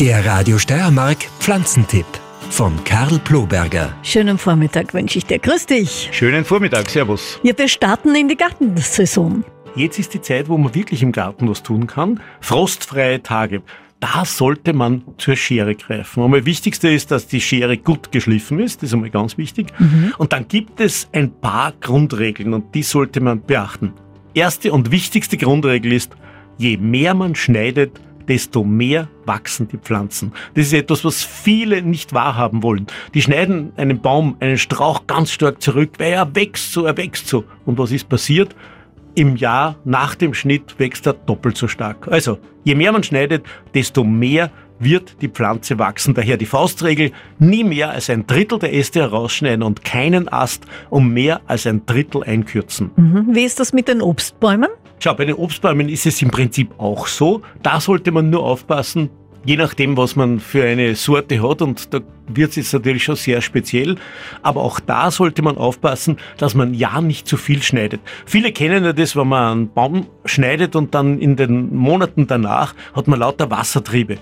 Der Radio Steiermark Pflanzentipp von Karl Ploberger. Schönen Vormittag wünsche ich dir. Grüß dich. Schönen Vormittag, Servus. Ja, wir starten in die Gartensaison. Jetzt ist die Zeit, wo man wirklich im Garten was tun kann. Frostfreie Tage. Da sollte man zur Schere greifen. Und das Wichtigste ist, dass die Schere gut geschliffen ist. Das ist einmal ganz wichtig. Und dann gibt es ein paar Grundregeln und die sollte man beachten. Erste und wichtigste Grundregel ist, je mehr man schneidet, desto mehr wachsen die Pflanzen. Das ist etwas, was viele nicht wahrhaben wollen. Die schneiden einen Baum, einen Strauch ganz stark zurück, weil er wächst so, er wächst so. Und was ist passiert? Im Jahr nach dem Schnitt wächst er doppelt so stark. Also, je mehr man schneidet, desto mehr wird die Pflanze wachsen. Daher die Faustregel, nie mehr als ein Drittel der Äste herausschneiden und keinen Ast um mehr als ein Drittel einkürzen. Mhm. Wie ist das mit den Obstbäumen? Schau, bei den Obstbäumen ist es im Prinzip auch so. Da sollte man nur aufpassen, je nachdem, was man für eine Sorte hat. Und da wird es jetzt natürlich schon sehr speziell. Aber auch da sollte man aufpassen, dass man ja nicht zu viel schneidet. Viele kennen ja das, wenn man einen Baum schneidet und dann in den Monaten danach hat man lauter Wassertriebe.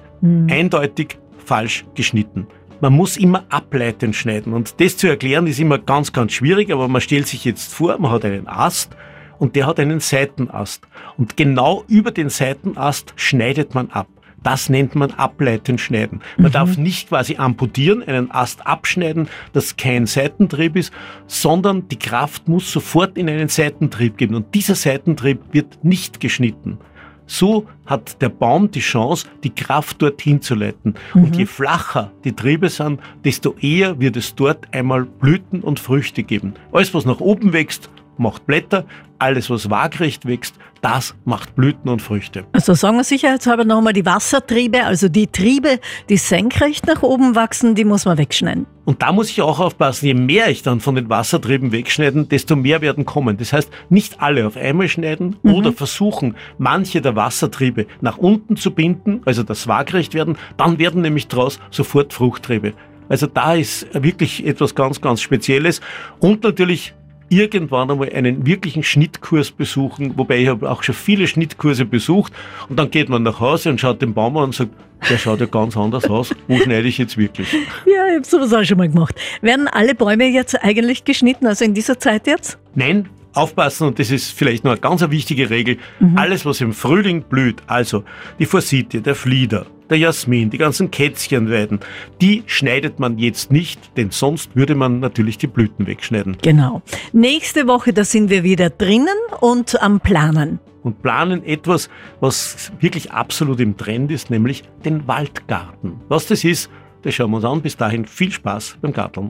Eindeutig falsch geschnitten. Man muss immer ableitend schneiden. Und das zu erklären ist immer ganz, ganz schwierig. Aber man stellt sich jetzt vor, man hat einen Ast und der hat einen Seitenast. Und genau über den Seitenast schneidet man ab. Das nennt man ableitend schneiden. Man darf nicht quasi amputieren, einen Ast abschneiden, das kein Seitentrieb ist, sondern die Kraft muss sofort in einen Seitentrieb geben. Und dieser Seitentrieb wird nicht geschnitten. So hat der Baum die Chance, die Kraft dorthin zu leiten. Und je flacher die Triebe sind, desto eher wird es dort einmal Blüten und Früchte geben. Alles, was nach oben wächst, macht Blätter. Alles, was waagrecht wächst, das macht Blüten und Früchte. Also sagen wir sicherheitshalber nochmal die Wassertriebe, also die Triebe, die senkrecht nach oben wachsen, die muss man wegschneiden. Und da muss ich auch aufpassen, je mehr ich dann von den Wassertrieben wegschneiden, desto mehr werden kommen. Das heißt, nicht alle auf einmal schneiden oder versuchen, manche der Wassertriebe nach unten zu binden, also das waagrecht werden, dann werden nämlich daraus sofort Fruchttriebe. Also da ist wirklich etwas ganz, ganz Spezielles. Und natürlich irgendwann einmal einen wirklichen Schnittkurs besuchen, wobei ich habe auch schon viele Schnittkurse besucht und dann geht man nach Hause und schaut den Baum an und sagt, der schaut ja ganz anders aus, wo schneide ich jetzt wirklich? Ja, ich habe sowas auch schon mal gemacht. Werden alle Bäume jetzt eigentlich geschnitten, also in dieser Zeit jetzt? Nein, aufpassen und das ist vielleicht noch eine ganz wichtige Regel, alles was im Frühling blüht, also die Forsythie, der Flieder, der Jasmin, die ganzen Kätzchenweiden, die schneidet man jetzt nicht, denn sonst würde man natürlich die Blüten wegschneiden. Genau. Nächste Woche, da sind wir wieder drinnen und am Planen. und planen etwas, was wirklich absolut im Trend ist, nämlich den Waldgarten. Was das ist, das schauen wir uns an. Bis dahin viel Spaß beim Garteln.